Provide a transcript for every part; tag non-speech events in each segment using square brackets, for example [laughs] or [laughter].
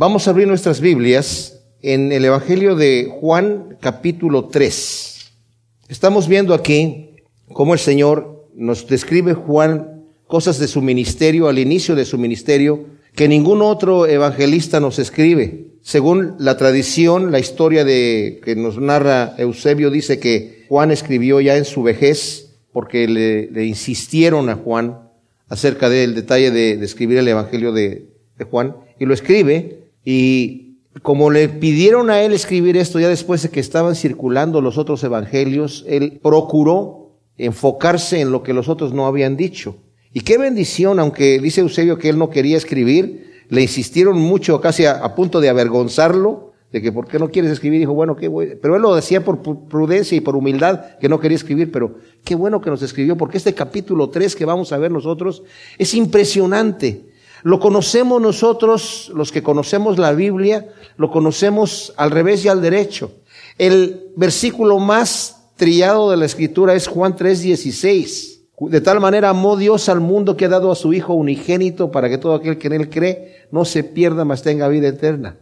Vamos a abrir nuestras Biblias en el Evangelio de Juan capítulo 3. Estamos viendo aquí cómo el Señor nos describe Juan cosas de su ministerio, al inicio de su ministerio, que ningún otro evangelista nos escribe. Según la tradición, la historia de que nos narra Eusebio dice que Juan escribió ya en su vejez porque le, insistieron a Juan acerca del detalle de, escribir el Evangelio de, Juan, y lo escribe, y como le pidieron a él escribir esto ya después de que estaban circulando los otros evangelios, él procuró enfocarse en lo que los otros no habían dicho. Y qué bendición, aunque dice Eusebio que él no quería escribir, le insistieron mucho, casi a, punto de avergonzarlo, de que por qué no quieres escribir, dijo, bueno, qué bueno, pero él lo decía por prudencia y por humildad, que no quería escribir, pero qué bueno que nos escribió, porque este capítulo 3 que vamos a ver nosotros es impresionante. Lo conocemos nosotros, los que conocemos la Biblia, lo conocemos al revés y al derecho. El versículo más trillado de la escritura es Juan 3:16. De tal manera amó Dios al mundo que ha dado a su Hijo unigénito para que todo aquel que en él cree no se pierda, mas tenga vida eterna.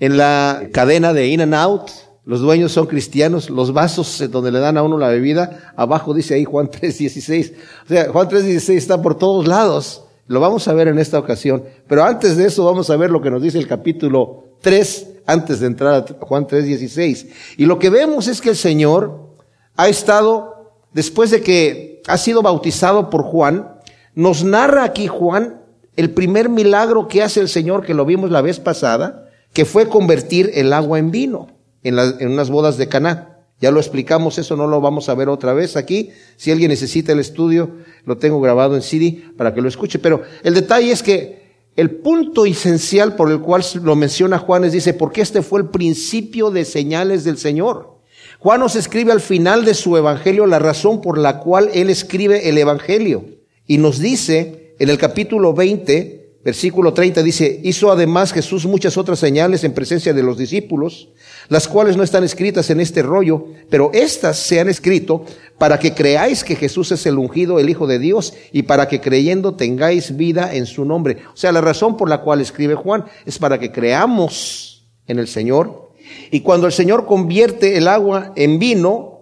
En la cadena de In and Out, los dueños son cristianos, los vasos donde le dan a uno la bebida, abajo dice ahí Juan 3.16. O sea, Juan 3.16 está por todos lados. Lo vamos a ver en esta ocasión. Pero antes de eso vamos a ver lo que nos dice el capítulo 3, antes de entrar a Juan 3.16. Y lo que vemos es que el Señor ha estado, después de que ha sido bautizado por Juan, nos narra aquí Juan el primer milagro que hace el Señor, que lo vimos la vez pasada, que fue convertir el agua en vino en, en unas bodas de Caná. Ya lo explicamos, eso no lo vamos a ver otra vez aquí. Si alguien necesita el estudio, lo tengo grabado en CD para que lo escuche. Pero el detalle es que el punto esencial por el cual lo menciona Juan es, dice, porque este fue el principio de señales del Señor. Juan nos escribe al final de su evangelio la razón por la cual él escribe el evangelio. Y nos dice en el capítulo 20, versículo 30, dice, hizo además Jesús muchas otras señales en presencia de los discípulos, las cuales no están escritas en este rollo, pero estas se han escrito para que creáis que Jesús es el ungido, el Hijo de Dios, y para que creyendo tengáis vida en su nombre. O sea, la razón por la cual escribe Juan es para que creamos en el Señor y cuando el Señor convierte el agua en vino,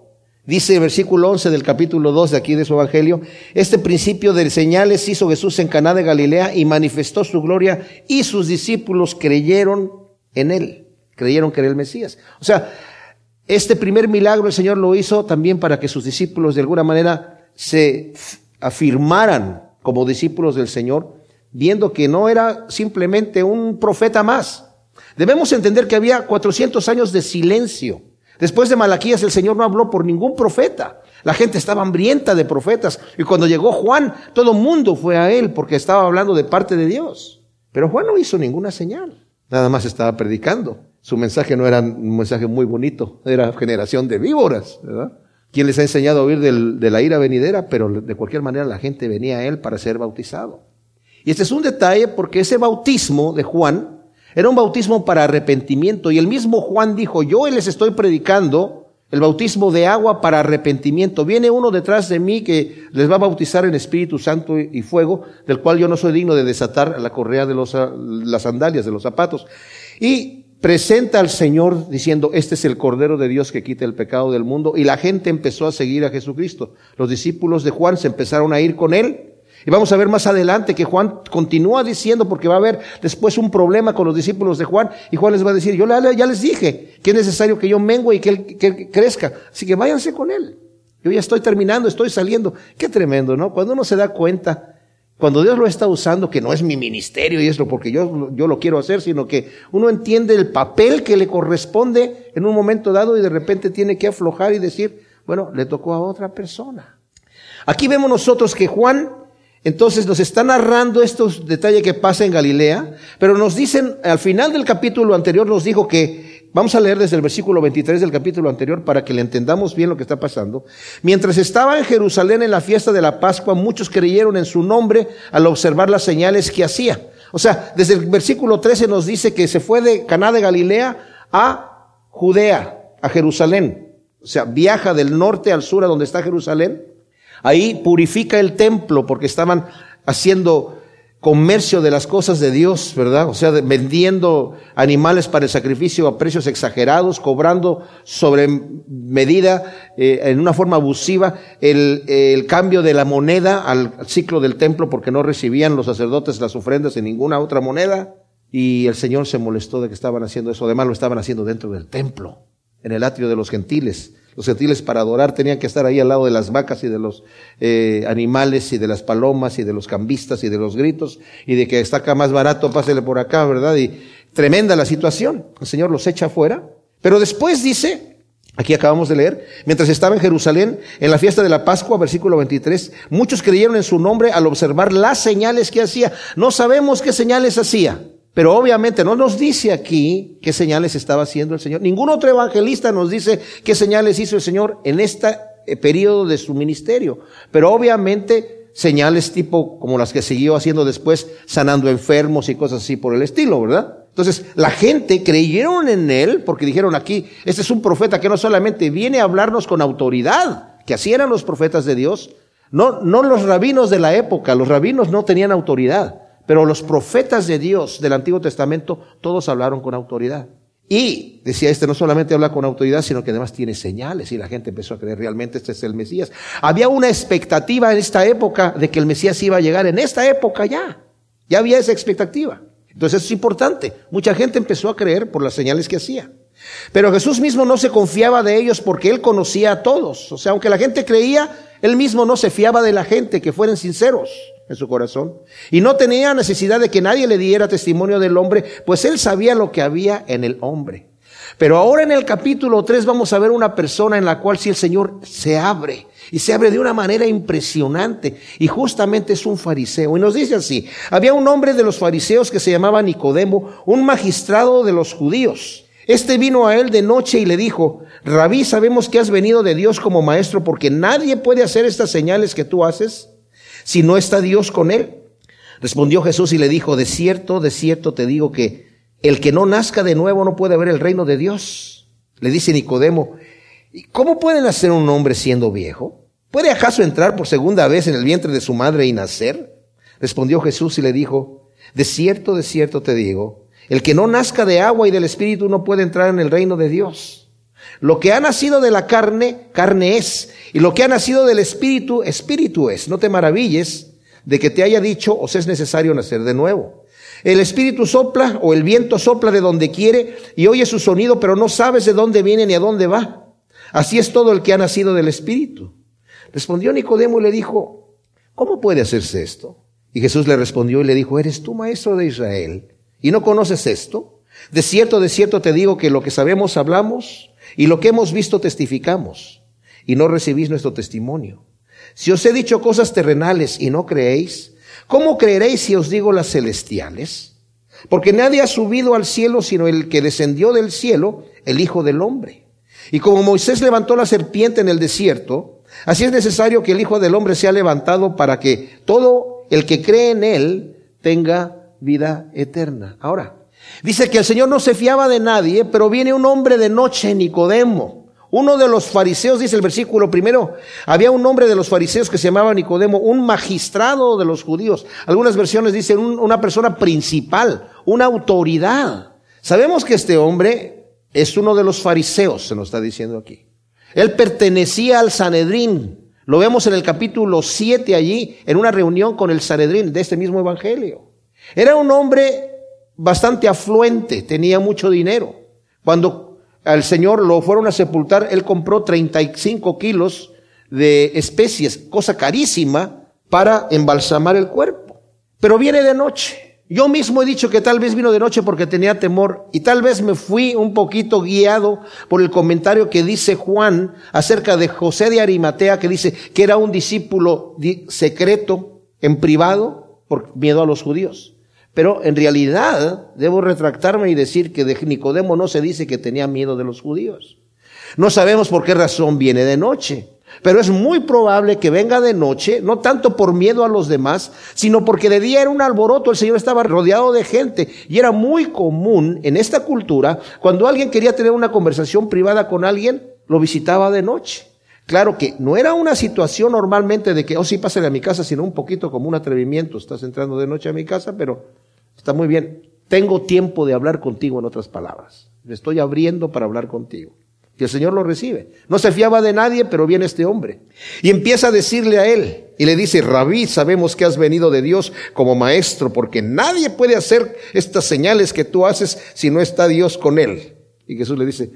dice el versículo 11 del capítulo 2 de aquí de su evangelio, este principio de señales hizo Jesús en Caná de Galilea y manifestó su gloria y sus discípulos creyeron en él, creyeron que era el Mesías. O sea, este primer milagro el Señor lo hizo también para que sus discípulos de alguna manera se afirmaran como discípulos del Señor, viendo que no era simplemente un profeta más, Debemos entender que había 400 años de silencio. Después de Malaquías el Señor no habló por ningún profeta. La gente estaba hambrienta de profetas. Y cuando llegó Juan, todo mundo fue a él porque estaba hablando de parte de Dios. Pero Juan no hizo ninguna señal. Nada más estaba predicando. Su mensaje no era un mensaje muy bonito. Era generación de víboras, ¿verdad? Quien les ha enseñado a huir de la ira venidera, pero de cualquier manera la gente venía a él para ser bautizado. Y este es un detalle porque ese bautismo de Juan era un bautismo para arrepentimiento y el mismo Juan dijo, yo les estoy predicando el bautismo de agua para arrepentimiento. Viene uno detrás de mí que les va a bautizar en Espíritu Santo y fuego, del cual yo no soy digno de desatar la correa de los, las sandalias de los zapatos. Y presenta al Señor diciendo, este es el Cordero de Dios que quita el pecado del mundo. Y la gente empezó a seguir a Jesucristo. Los discípulos de Juan se empezaron a ir con él y vamos a ver más adelante que Juan continúa diciendo, porque va a haber después un problema con los discípulos de Juan, y Juan les va a decir, yo ya les dije que es necesario que yo mengue y que él, crezca, así que váyanse con él. Yo ya estoy terminando, estoy saliendo. Qué tremendo, ¿no? Cuando uno se da cuenta, cuando Dios lo está usando, que no es mi ministerio y es lo porque yo, yo lo quiero hacer, sino que uno entiende el papel que le corresponde en un momento dado y de repente tiene que aflojar y decir, bueno, le tocó a otra persona. Aquí vemos nosotros que Juan entonces nos está narrando estos detalles que pasa en Galilea, pero nos dicen, al final del capítulo anterior nos dijo que, vamos a leer desde el versículo 23 del capítulo anterior para que le entendamos bien lo que está pasando. Mientras estaba en Jerusalén en la fiesta de la Pascua, muchos creyeron en su nombre al observar las señales que hacía. O sea, desde el versículo 13 nos dice que se fue de Caná de Galilea a Judea, a Jerusalén. O sea, viaja del norte al sur a donde está Jerusalén Ahí purifica el templo porque estaban haciendo comercio de las cosas de Dios, ¿verdad? O sea, vendiendo animales para el sacrificio a precios exagerados, cobrando sobre medida, eh, en una forma abusiva, el, el, cambio de la moneda al ciclo del templo porque no recibían los sacerdotes las ofrendas en ninguna otra moneda. Y el Señor se molestó de que estaban haciendo eso. Además lo estaban haciendo dentro del templo, en el atrio de los gentiles. Los gentiles para adorar tenían que estar ahí al lado de las vacas y de los eh, animales y de las palomas y de los cambistas y de los gritos y de que está acá más barato, pásele por acá, ¿verdad? Y tremenda la situación. El Señor los echa afuera. Pero después dice, aquí acabamos de leer, mientras estaba en Jerusalén, en la fiesta de la Pascua, versículo 23, muchos creyeron en su nombre al observar las señales que hacía. No sabemos qué señales hacía. Pero obviamente no nos dice aquí qué señales estaba haciendo el Señor. Ningún otro evangelista nos dice qué señales hizo el Señor en este periodo de su ministerio. Pero obviamente señales tipo como las que siguió haciendo después, sanando enfermos y cosas así por el estilo, ¿verdad? Entonces, la gente creyeron en él porque dijeron aquí, este es un profeta que no solamente viene a hablarnos con autoridad, que así eran los profetas de Dios, no, no los rabinos de la época, los rabinos no tenían autoridad. Pero los profetas de Dios del Antiguo Testamento, todos hablaron con autoridad. Y decía este no solamente habla con autoridad, sino que además tiene señales y la gente empezó a creer realmente este es el Mesías. Había una expectativa en esta época de que el Mesías iba a llegar en esta época ya. Ya había esa expectativa. Entonces es importante. Mucha gente empezó a creer por las señales que hacía. Pero Jesús mismo no se confiaba de ellos porque él conocía a todos. O sea, aunque la gente creía, él mismo no se fiaba de la gente, que fueran sinceros en su corazón. Y no tenía necesidad de que nadie le diera testimonio del hombre, pues él sabía lo que había en el hombre. Pero ahora en el capítulo 3 vamos a ver una persona en la cual si el Señor se abre. Y se abre de una manera impresionante. Y justamente es un fariseo. Y nos dice así, había un hombre de los fariseos que se llamaba Nicodemo, un magistrado de los judíos. Este vino a él de noche y le dijo, Rabí, sabemos que has venido de Dios como maestro porque nadie puede hacer estas señales que tú haces si no está Dios con él? Respondió Jesús y le dijo, de cierto, de cierto te digo que el que no nazca de nuevo no puede ver el reino de Dios. Le dice Nicodemo, ¿y cómo puede nacer un hombre siendo viejo? ¿Puede acaso entrar por segunda vez en el vientre de su madre y nacer? Respondió Jesús y le dijo, de cierto, de cierto te digo, el que no nazca de agua y del Espíritu no puede entrar en el reino de Dios. Lo que ha nacido de la carne, carne es. Y lo que ha nacido del espíritu, espíritu es. No te maravilles de que te haya dicho, os es necesario nacer de nuevo. El espíritu sopla o el viento sopla de donde quiere y oye su sonido, pero no sabes de dónde viene ni a dónde va. Así es todo el que ha nacido del espíritu. Respondió Nicodemo y le dijo, ¿cómo puede hacerse esto? Y Jesús le respondió y le dijo, ¿eres tú maestro de Israel y no conoces esto? De cierto, de cierto te digo que lo que sabemos hablamos y lo que hemos visto testificamos, y no recibís nuestro testimonio. Si os he dicho cosas terrenales y no creéis, ¿cómo creeréis si os digo las celestiales? Porque nadie ha subido al cielo sino el que descendió del cielo, el Hijo del Hombre. Y como Moisés levantó la serpiente en el desierto, así es necesario que el Hijo del Hombre sea levantado para que todo el que cree en él tenga vida eterna. Ahora, Dice que el Señor no se fiaba de nadie, pero viene un hombre de noche, Nicodemo. Uno de los fariseos, dice el versículo primero, había un hombre de los fariseos que se llamaba Nicodemo, un magistrado de los judíos. Algunas versiones dicen una persona principal, una autoridad. Sabemos que este hombre es uno de los fariseos, se nos está diciendo aquí. Él pertenecía al Sanedrín. Lo vemos en el capítulo 7 allí, en una reunión con el Sanedrín de este mismo evangelio. Era un hombre bastante afluente, tenía mucho dinero. Cuando al Señor lo fueron a sepultar, él compró 35 kilos de especies, cosa carísima, para embalsamar el cuerpo. Pero viene de noche. Yo mismo he dicho que tal vez vino de noche porque tenía temor y tal vez me fui un poquito guiado por el comentario que dice Juan acerca de José de Arimatea, que dice que era un discípulo secreto en privado por miedo a los judíos. Pero en realidad debo retractarme y decir que de Nicodemo no se dice que tenía miedo de los judíos. No sabemos por qué razón viene de noche, pero es muy probable que venga de noche, no tanto por miedo a los demás, sino porque de día era un alboroto, el Señor estaba rodeado de gente y era muy común en esta cultura, cuando alguien quería tener una conversación privada con alguien, lo visitaba de noche. Claro que no era una situación normalmente de que, oh sí, pásale a mi casa, sino un poquito como un atrevimiento. Estás entrando de noche a mi casa, pero está muy bien. Tengo tiempo de hablar contigo en otras palabras. Me estoy abriendo para hablar contigo. Y el Señor lo recibe. No se fiaba de nadie, pero viene este hombre. Y empieza a decirle a él, y le dice, Rabí, sabemos que has venido de Dios como maestro, porque nadie puede hacer estas señales que tú haces si no está Dios con él. Y Jesús le dice,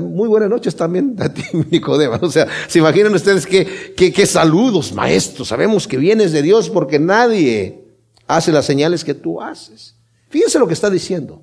muy buenas noches también a ti, [laughs] Nicodemo. O sea, se imaginan ustedes qué, qué, qué saludos, maestro. Sabemos que vienes de Dios porque nadie hace las señales que tú haces. Fíjense lo que está diciendo.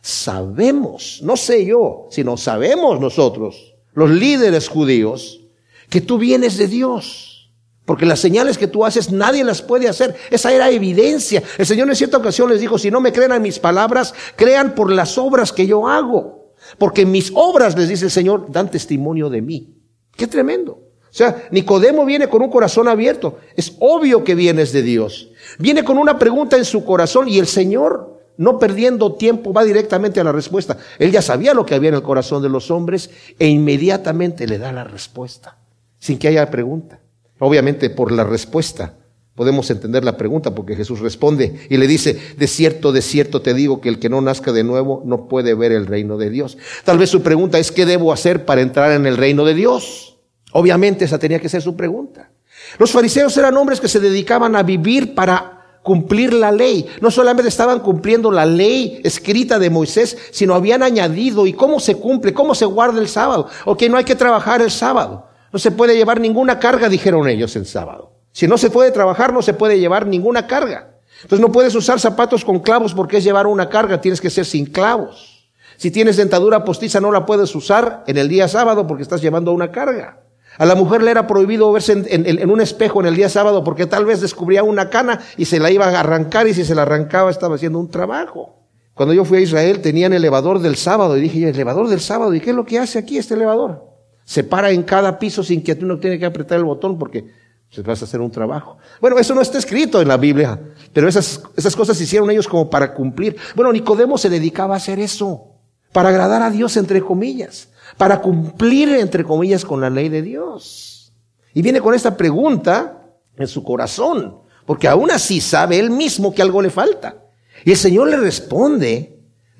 Sabemos, no sé yo, sino sabemos nosotros, los líderes judíos, que tú vienes de Dios. Porque las señales que tú haces nadie las puede hacer. Esa era evidencia. El Señor en cierta ocasión les dijo, si no me crean en mis palabras, crean por las obras que yo hago. Porque mis obras, les dice el Señor, dan testimonio de mí. Qué tremendo. O sea, Nicodemo viene con un corazón abierto. Es obvio que vienes de Dios. Viene con una pregunta en su corazón y el Señor, no perdiendo tiempo, va directamente a la respuesta. Él ya sabía lo que había en el corazón de los hombres e inmediatamente le da la respuesta, sin que haya pregunta. Obviamente por la respuesta Podemos entender la pregunta porque Jesús responde y le dice, de cierto, de cierto te digo que el que no nazca de nuevo no puede ver el reino de Dios. Tal vez su pregunta es, ¿qué debo hacer para entrar en el reino de Dios? Obviamente esa tenía que ser su pregunta. Los fariseos eran hombres que se dedicaban a vivir para cumplir la ley. No solamente estaban cumpliendo la ley escrita de Moisés, sino habían añadido, ¿y cómo se cumple? ¿Cómo se guarda el sábado? Ok, no hay que trabajar el sábado. No se puede llevar ninguna carga, dijeron ellos el sábado. Si no se puede trabajar, no se puede llevar ninguna carga. Entonces no puedes usar zapatos con clavos porque es llevar una carga, tienes que ser sin clavos. Si tienes dentadura postiza no la puedes usar en el día sábado porque estás llevando una carga. A la mujer le era prohibido verse en, un espejo en el día sábado porque tal vez descubría una cana y se la iba a arrancar y si se la arrancaba estaba haciendo un trabajo. Cuando yo fui a Israel tenían elevador del sábado y dije, elevador del sábado, ¿y qué es lo que hace aquí este elevador? Se para en cada piso sin que tú no tiene que apretar el botón porque se vas a hacer un trabajo. Bueno, eso no está escrito en la Biblia, pero esas, esas cosas hicieron ellos como para cumplir. Bueno, Nicodemo se dedicaba a hacer eso, para agradar a Dios, entre comillas, para cumplir, entre comillas, con la ley de Dios. Y viene con esta pregunta en su corazón, porque aún así sabe él mismo que algo le falta. Y el Señor le responde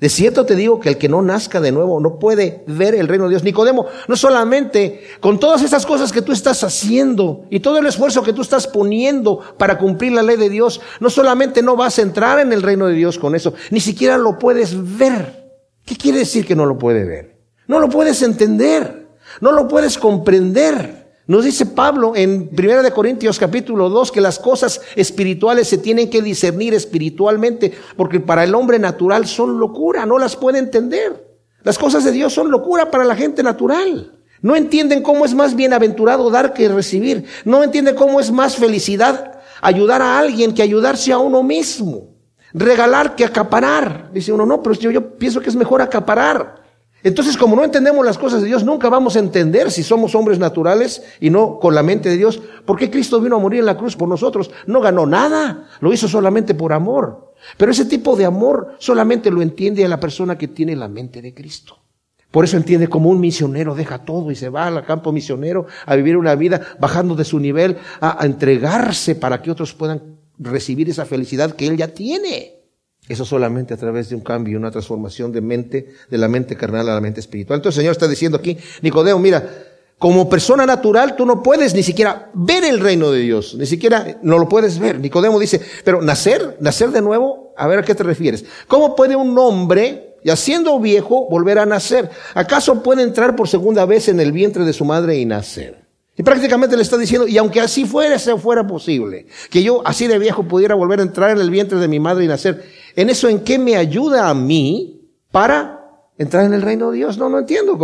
de cierto te digo que el que no nazca de nuevo no puede ver el reino de Dios. Nicodemo, no solamente con todas esas cosas que tú estás haciendo y todo el esfuerzo que tú estás poniendo para cumplir la ley de Dios, no solamente no vas a entrar en el reino de Dios con eso, ni siquiera lo puedes ver. ¿Qué quiere decir que no lo puede ver? No lo puedes entender, no lo puedes comprender. Nos dice Pablo en 1 Corintios capítulo 2 que las cosas espirituales se tienen que discernir espiritualmente porque para el hombre natural son locura, no las puede entender. Las cosas de Dios son locura para la gente natural. No entienden cómo es más bienaventurado dar que recibir. No entienden cómo es más felicidad ayudar a alguien que ayudarse a uno mismo. Regalar que acaparar. Dice uno, no, pero yo, yo pienso que es mejor acaparar. Entonces, como no entendemos las cosas de Dios, nunca vamos a entender si somos hombres naturales y no con la mente de Dios. ¿Por qué Cristo vino a morir en la cruz por nosotros? No ganó nada, lo hizo solamente por amor. Pero ese tipo de amor solamente lo entiende a la persona que tiene la mente de Cristo. Por eso entiende como un misionero deja todo y se va al campo misionero a vivir una vida bajando de su nivel, a, a entregarse para que otros puedan recibir esa felicidad que él ya tiene. Eso solamente a través de un cambio, una transformación de mente, de la mente carnal a la mente espiritual. Entonces el Señor está diciendo aquí, Nicodemo, mira, como persona natural tú no puedes ni siquiera ver el reino de Dios, ni siquiera no lo puedes ver. Nicodemo dice, pero nacer, nacer de nuevo, a ver a qué te refieres. ¿Cómo puede un hombre, ya siendo viejo, volver a nacer? ¿Acaso puede entrar por segunda vez en el vientre de su madre y nacer? Y prácticamente le está diciendo, y aunque así fuera, se fuera posible, que yo así de viejo pudiera volver a entrar en el vientre de mi madre y nacer, ¿en eso en qué me ayuda a mí para entrar en el reino de Dios? No, no entiendo.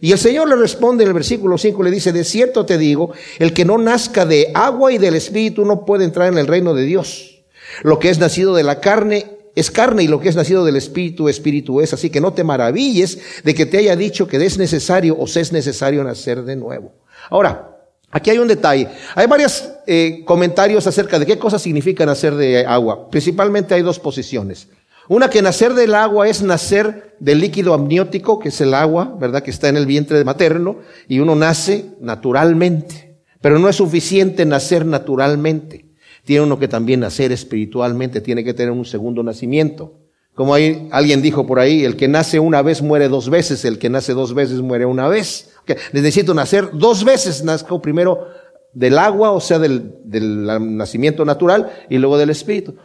Y el Señor le responde en el versículo 5, le dice, de cierto te digo, el que no nazca de agua y del Espíritu no puede entrar en el reino de Dios. Lo que es nacido de la carne es carne y lo que es nacido del Espíritu, Espíritu es. Así que no te maravilles de que te haya dicho que es necesario o es necesario nacer de nuevo. Ahora, aquí hay un detalle. Hay varios eh, comentarios acerca de qué cosas significa nacer de agua. Principalmente hay dos posiciones. Una que nacer del agua es nacer del líquido amniótico, que es el agua, ¿verdad? Que está en el vientre materno, y uno nace naturalmente. Pero no es suficiente nacer naturalmente. Tiene uno que también nacer espiritualmente, tiene que tener un segundo nacimiento. Como hay, alguien dijo por ahí, el que nace una vez muere dos veces, el que nace dos veces muere una vez. Necesito nacer dos veces, nazco primero del agua, o sea, del, del, nacimiento natural, y luego del espíritu.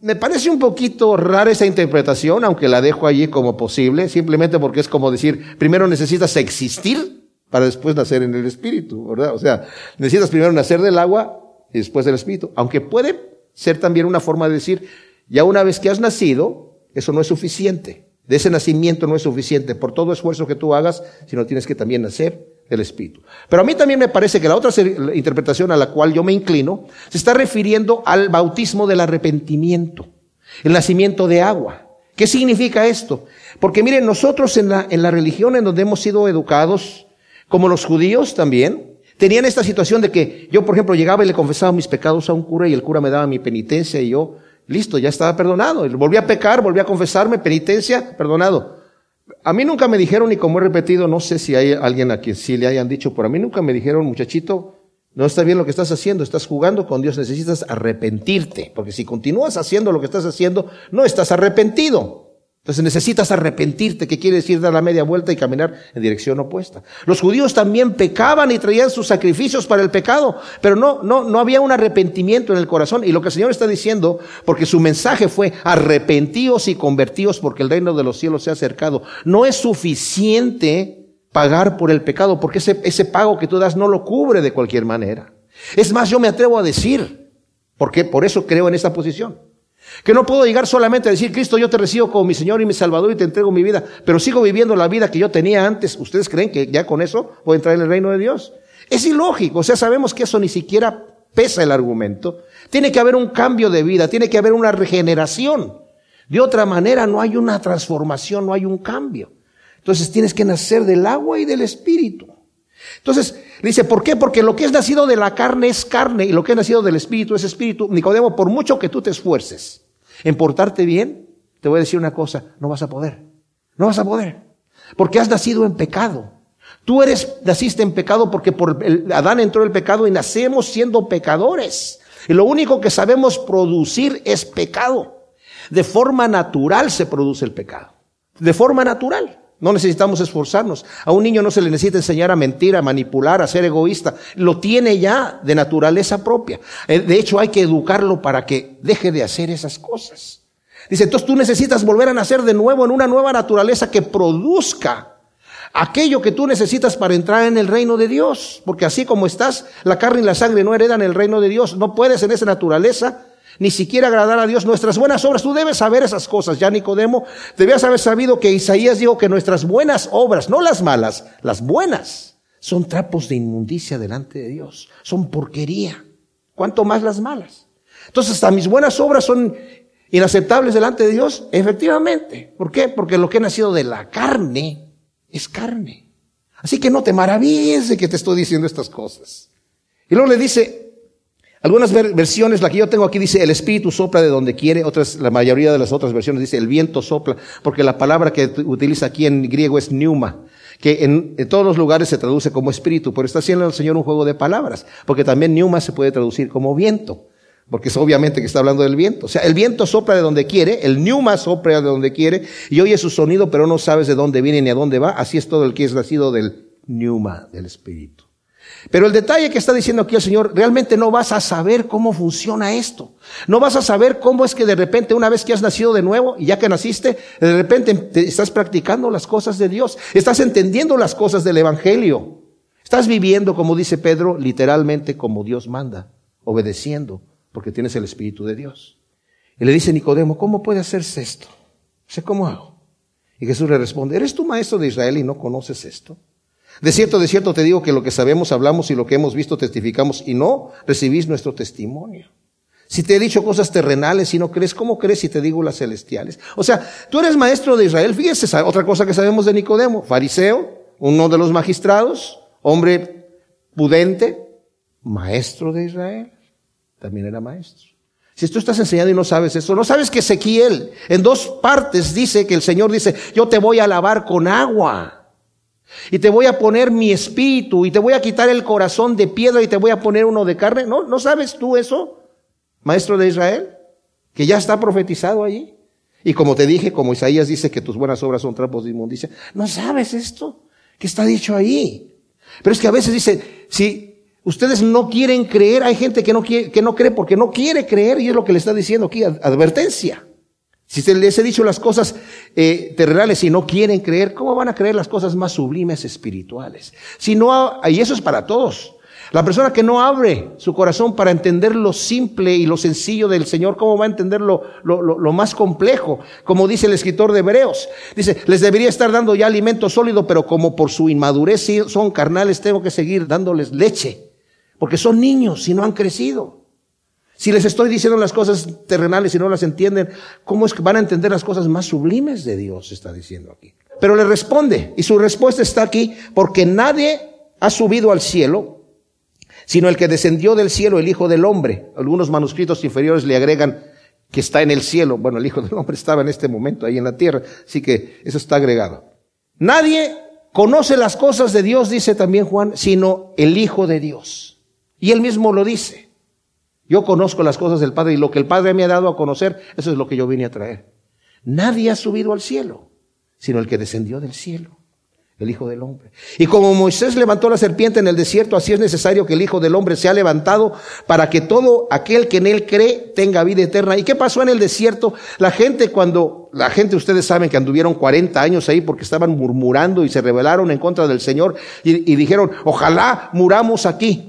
Me parece un poquito rara esa interpretación, aunque la dejo allí como posible, simplemente porque es como decir, primero necesitas existir para después nacer en el espíritu, ¿verdad? O sea, necesitas primero nacer del agua y después del espíritu, aunque puede ser también una forma de decir, ya una vez que has nacido, eso no es suficiente. De ese nacimiento no es suficiente por todo esfuerzo que tú hagas, sino tienes que también nacer del Espíritu. Pero a mí también me parece que la otra interpretación a la cual yo me inclino se está refiriendo al bautismo del arrepentimiento, el nacimiento de agua. ¿Qué significa esto? Porque miren, nosotros en la, en la religión en donde hemos sido educados, como los judíos también, tenían esta situación de que yo, por ejemplo, llegaba y le confesaba mis pecados a un cura y el cura me daba mi penitencia y yo, listo, ya estaba perdonado. Volví a pecar, volví a confesarme, penitencia, perdonado. A mí nunca me dijeron, y como he repetido, no sé si hay alguien a quien sí le hayan dicho, pero a mí nunca me dijeron, muchachito, no está bien lo que estás haciendo, estás jugando con Dios, necesitas arrepentirte, porque si continúas haciendo lo que estás haciendo, no estás arrepentido. Entonces necesitas arrepentirte, que quiere decir dar la media vuelta y caminar en dirección opuesta. Los judíos también pecaban y traían sus sacrificios para el pecado, pero no, no, no había un arrepentimiento en el corazón. Y lo que el Señor está diciendo, porque su mensaje fue arrepentíos y convertíos porque el reino de los cielos se ha acercado. No es suficiente pagar por el pecado, porque ese, ese pago que tú das no lo cubre de cualquier manera. Es más, yo me atrevo a decir, porque por eso creo en esta posición. Que no puedo llegar solamente a decir, Cristo, yo te recibo como mi Señor y mi Salvador y te entrego mi vida, pero sigo viviendo la vida que yo tenía antes. ¿Ustedes creen que ya con eso voy a entrar en el reino de Dios? Es ilógico, o sea, sabemos que eso ni siquiera pesa el argumento. Tiene que haber un cambio de vida, tiene que haber una regeneración. De otra manera no hay una transformación, no hay un cambio. Entonces tienes que nacer del agua y del espíritu. Entonces, dice, ¿por qué? Porque lo que es nacido de la carne es carne y lo que es nacido del espíritu es espíritu. Nicodemo, por mucho que tú te esfuerces en portarte bien, te voy a decir una cosa, no vas a poder. No vas a poder. Porque has nacido en pecado. Tú eres, naciste en pecado porque por el, Adán entró el pecado y nacemos siendo pecadores. Y lo único que sabemos producir es pecado. De forma natural se produce el pecado. De forma natural. No necesitamos esforzarnos. A un niño no se le necesita enseñar a mentir, a manipular, a ser egoísta. Lo tiene ya de naturaleza propia. Eh, de hecho, hay que educarlo para que deje de hacer esas cosas. Dice, entonces tú necesitas volver a nacer de nuevo en una nueva naturaleza que produzca aquello que tú necesitas para entrar en el reino de Dios. Porque así como estás, la carne y la sangre no heredan el reino de Dios. No puedes en esa naturaleza ni siquiera agradar a Dios. Nuestras buenas obras, tú debes saber esas cosas, ya Nicodemo, debías haber sabido que Isaías dijo que nuestras buenas obras, no las malas, las buenas, son trapos de inmundicia delante de Dios, son porquería. ¿Cuánto más las malas? Entonces, hasta mis buenas obras son inaceptables delante de Dios, efectivamente. ¿Por qué? Porque lo que ha nacido de la carne es carne. Así que no te maravilles de que te estoy diciendo estas cosas. Y luego le dice, algunas versiones, la que yo tengo aquí dice el espíritu sopla de donde quiere, otras, la mayoría de las otras versiones dice el viento sopla, porque la palabra que utiliza aquí en griego es pneuma, que en, todos los lugares se traduce como espíritu, pero está haciendo el Señor un juego de palabras, porque también pneuma se puede traducir como viento, porque es obviamente que está hablando del viento. O sea, el viento sopla de donde quiere, el pneuma sopla de donde quiere, y oye su sonido, pero no sabes de dónde viene ni a dónde va, así es todo el que es nacido del pneuma, del espíritu. Pero el detalle que está diciendo aquí el Señor, realmente no vas a saber cómo funciona esto. No vas a saber cómo es que de repente, una vez que has nacido de nuevo, y ya que naciste, de repente estás practicando las cosas de Dios. Estás entendiendo las cosas del Evangelio. Estás viviendo, como dice Pedro, literalmente como Dios manda, obedeciendo, porque tienes el Espíritu de Dios. Y le dice Nicodemo, ¿cómo puede hacerse esto? sé ¿cómo hago? Y Jesús le responde, ¿eres tú maestro de Israel y no conoces esto? De cierto, de cierto te digo que lo que sabemos hablamos y lo que hemos visto testificamos y no recibís nuestro testimonio. Si te he dicho cosas terrenales y no crees, ¿cómo crees si te digo las celestiales? O sea, tú eres maestro de Israel. Fíjese, otra cosa que sabemos de Nicodemo, fariseo, uno de los magistrados, hombre pudente, maestro de Israel. También era maestro. Si tú estás enseñando y no sabes eso, no sabes que Ezequiel en dos partes dice que el Señor dice, yo te voy a lavar con agua y te voy a poner mi espíritu y te voy a quitar el corazón de piedra y te voy a poner uno de carne. ¿No, ¿No sabes tú eso, maestro de Israel? Que ya está profetizado allí. Y como te dije, como Isaías dice que tus buenas obras son trapos de inmundicia, ¿no sabes esto? Que está dicho ahí. Pero es que a veces dice, si Ustedes no quieren creer, hay gente que no, quiere, que no cree porque no quiere creer y es lo que le está diciendo aquí, advertencia. Si se les he dicho las cosas eh, terrenales y no quieren creer, ¿cómo van a creer las cosas más sublimes espirituales? Si no, y eso es para todos. La persona que no abre su corazón para entender lo simple y lo sencillo del Señor, ¿cómo va a entender lo, lo, lo, más complejo? Como dice el escritor de Hebreos. Dice, les debería estar dando ya alimento sólido, pero como por su inmadurez son carnales, tengo que seguir dándoles leche. Porque son niños y no han crecido. Si les estoy diciendo las cosas terrenales y no las entienden, ¿cómo es que van a entender las cosas más sublimes de Dios? Está diciendo aquí. Pero le responde, y su respuesta está aquí, porque nadie ha subido al cielo, sino el que descendió del cielo, el Hijo del Hombre. Algunos manuscritos inferiores le agregan que está en el cielo. Bueno, el Hijo del Hombre estaba en este momento ahí en la tierra, así que eso está agregado. Nadie conoce las cosas de Dios, dice también Juan, sino el Hijo de Dios. Y él mismo lo dice. Yo conozco las cosas del Padre y lo que el Padre me ha dado a conocer, eso es lo que yo vine a traer. Nadie ha subido al cielo, sino el que descendió del cielo, el Hijo del Hombre. Y como Moisés levantó la serpiente en el desierto, así es necesario que el Hijo del Hombre sea levantado para que todo aquel que en él cree tenga vida eterna. ¿Y qué pasó en el desierto? La gente cuando, la gente ustedes saben que anduvieron 40 años ahí porque estaban murmurando y se rebelaron en contra del Señor y, y dijeron, ojalá muramos aquí.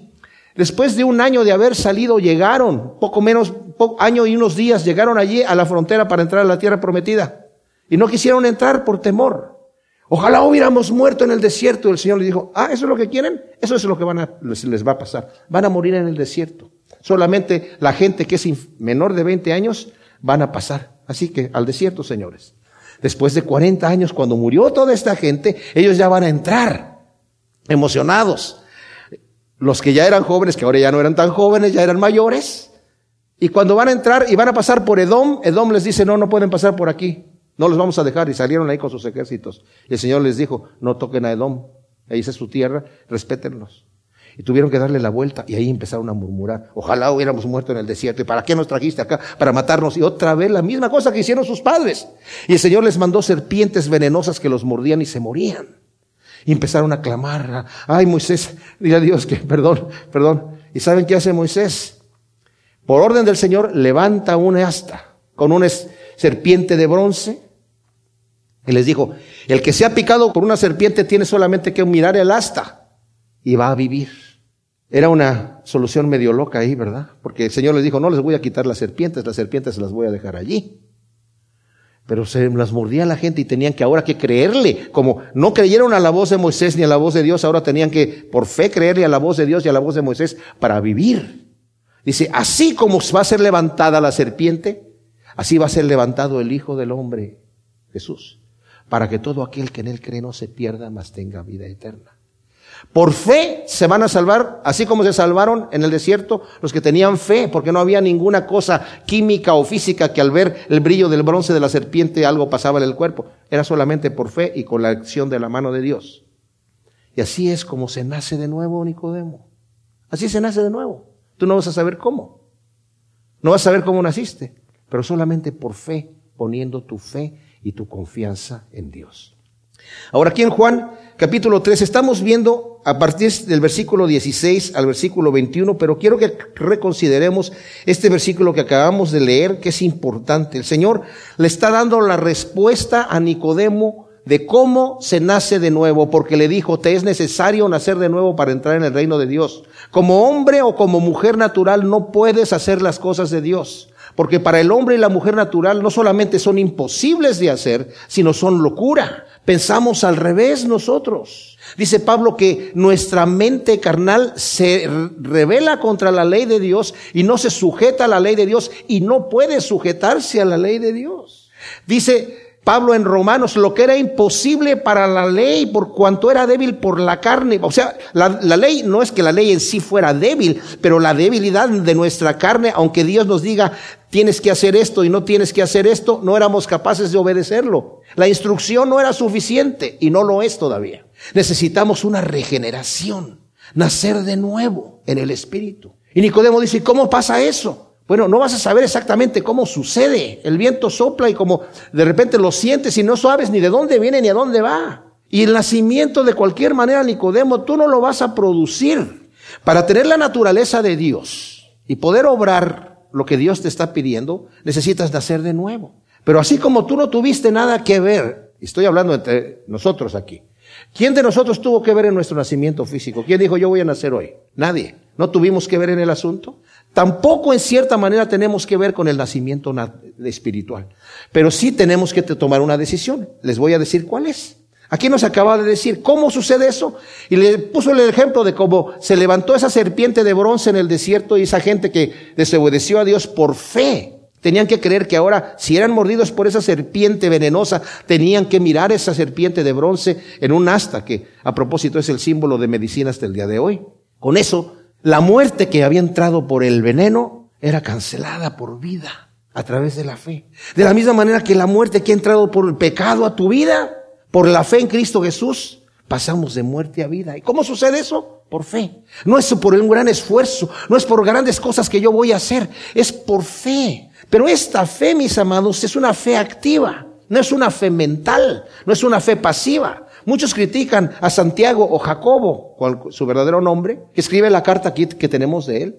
Después de un año de haber salido, llegaron, poco menos, año y unos días, llegaron allí a la frontera para entrar a la tierra prometida. Y no quisieron entrar por temor. Ojalá hubiéramos muerto en el desierto. El Señor les dijo, ah, eso es lo que quieren, eso es lo que van a, les va a pasar. Van a morir en el desierto. Solamente la gente que es menor de 20 años van a pasar. Así que al desierto, señores. Después de 40 años, cuando murió toda esta gente, ellos ya van a entrar emocionados los que ya eran jóvenes, que ahora ya no eran tan jóvenes, ya eran mayores. Y cuando van a entrar y van a pasar por Edom, Edom les dice, no, no pueden pasar por aquí. No los vamos a dejar. Y salieron ahí con sus ejércitos. Y el Señor les dijo, no toquen a Edom. Ahí es su tierra, respétenlos. Y tuvieron que darle la vuelta y ahí empezaron a murmurar, ojalá hubiéramos muerto en el desierto. ¿Y para qué nos trajiste acá? Para matarnos. Y otra vez la misma cosa que hicieron sus padres. Y el Señor les mandó serpientes venenosas que los mordían y se morían. Y empezaron a clamar, ay Moisés, dile a Dios que, perdón, perdón. ¿Y saben qué hace Moisés? Por orden del Señor, levanta una asta con una serpiente de bronce. Y les dijo, el que se ha picado por una serpiente tiene solamente que mirar el asta y va a vivir. Era una solución medio loca ahí, ¿verdad? Porque el Señor les dijo, no les voy a quitar las serpientes, las serpientes se las voy a dejar allí pero se las mordía la gente y tenían que ahora que creerle. Como no creyeron a la voz de Moisés ni a la voz de Dios, ahora tenían que por fe creerle a la voz de Dios y a la voz de Moisés para vivir. Dice, así como va a ser levantada la serpiente, así va a ser levantado el Hijo del Hombre, Jesús, para que todo aquel que en él cree no se pierda, mas tenga vida eterna. Por fe se van a salvar, así como se salvaron en el desierto los que tenían fe, porque no había ninguna cosa química o física que al ver el brillo del bronce de la serpiente algo pasaba en el cuerpo. Era solamente por fe y con la acción de la mano de Dios. Y así es como se nace de nuevo Nicodemo. Así se nace de nuevo. Tú no vas a saber cómo. No vas a saber cómo naciste, pero solamente por fe, poniendo tu fe y tu confianza en Dios. Ahora aquí en Juan capítulo 3 estamos viendo a partir del versículo 16 al versículo 21, pero quiero que reconsideremos este versículo que acabamos de leer, que es importante. El Señor le está dando la respuesta a Nicodemo de cómo se nace de nuevo, porque le dijo, te es necesario nacer de nuevo para entrar en el reino de Dios. Como hombre o como mujer natural no puedes hacer las cosas de Dios. Porque para el hombre y la mujer natural no solamente son imposibles de hacer, sino son locura. Pensamos al revés nosotros. Dice Pablo que nuestra mente carnal se revela contra la ley de Dios y no se sujeta a la ley de Dios y no puede sujetarse a la ley de Dios. Dice Pablo en Romanos, lo que era imposible para la ley por cuanto era débil por la carne. O sea, la, la, ley no es que la ley en sí fuera débil, pero la debilidad de nuestra carne, aunque Dios nos diga, tienes que hacer esto y no tienes que hacer esto, no éramos capaces de obedecerlo. La instrucción no era suficiente y no lo es todavía. Necesitamos una regeneración, nacer de nuevo en el Espíritu. Y Nicodemo dice, ¿cómo pasa eso? Bueno, no vas a saber exactamente cómo sucede. El viento sopla y como de repente lo sientes y no sabes ni de dónde viene ni a dónde va. Y el nacimiento de cualquier manera, Nicodemo, tú no lo vas a producir. Para tener la naturaleza de Dios y poder obrar lo que Dios te está pidiendo, necesitas nacer de nuevo. Pero así como tú no tuviste nada que ver, estoy hablando entre nosotros aquí, ¿quién de nosotros tuvo que ver en nuestro nacimiento físico? ¿Quién dijo yo voy a nacer hoy? Nadie. ¿No tuvimos que ver en el asunto? Tampoco en cierta manera tenemos que ver con el nacimiento espiritual. Pero sí tenemos que tomar una decisión. Les voy a decir cuál es. Aquí nos acaba de decir cómo sucede eso. Y le puso el ejemplo de cómo se levantó esa serpiente de bronce en el desierto y esa gente que desobedeció a Dios por fe. Tenían que creer que ahora, si eran mordidos por esa serpiente venenosa, tenían que mirar esa serpiente de bronce en un asta, que a propósito es el símbolo de medicina hasta el día de hoy. Con eso la muerte que había entrado por el veneno era cancelada por vida a través de la fe. De la misma manera que la muerte que ha entrado por el pecado a tu vida, por la fe en Cristo Jesús, pasamos de muerte a vida. ¿Y cómo sucede eso? Por fe. No es por un gran esfuerzo, no es por grandes cosas que yo voy a hacer, es por fe. Pero esta fe, mis amados, es una fe activa, no es una fe mental, no es una fe pasiva. Muchos critican a Santiago o Jacobo, su verdadero nombre, que escribe la carta aquí que tenemos de él,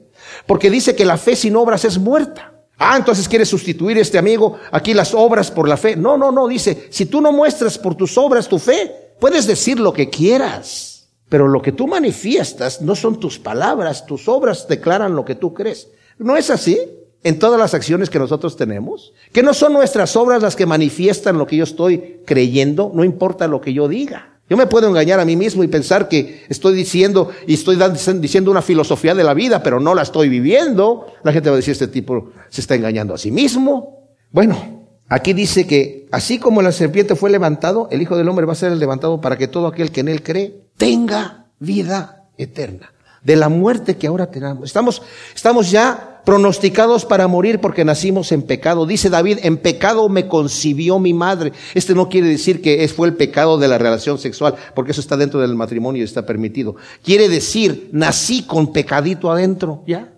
porque dice que la fe sin obras es muerta. Ah, entonces quiere sustituir este amigo aquí las obras por la fe. No, no, no, dice, si tú no muestras por tus obras tu fe, puedes decir lo que quieras, pero lo que tú manifiestas no son tus palabras, tus obras declaran lo que tú crees. ¿No es así? En todas las acciones que nosotros tenemos, que no son nuestras obras las que manifiestan lo que yo estoy creyendo, no importa lo que yo diga. Yo me puedo engañar a mí mismo y pensar que estoy diciendo y estoy diciendo una filosofía de la vida, pero no la estoy viviendo. La gente va a decir, este tipo se está engañando a sí mismo. Bueno, aquí dice que así como la serpiente fue levantado, el Hijo del Hombre va a ser levantado para que todo aquel que en él cree tenga vida eterna. De la muerte que ahora tenemos. Estamos, estamos ya pronosticados para morir porque nacimos en pecado. Dice David, en pecado me concibió mi madre. Este no quiere decir que fue el pecado de la relación sexual, porque eso está dentro del matrimonio y está permitido. Quiere decir, nací con pecadito adentro, ¿ya?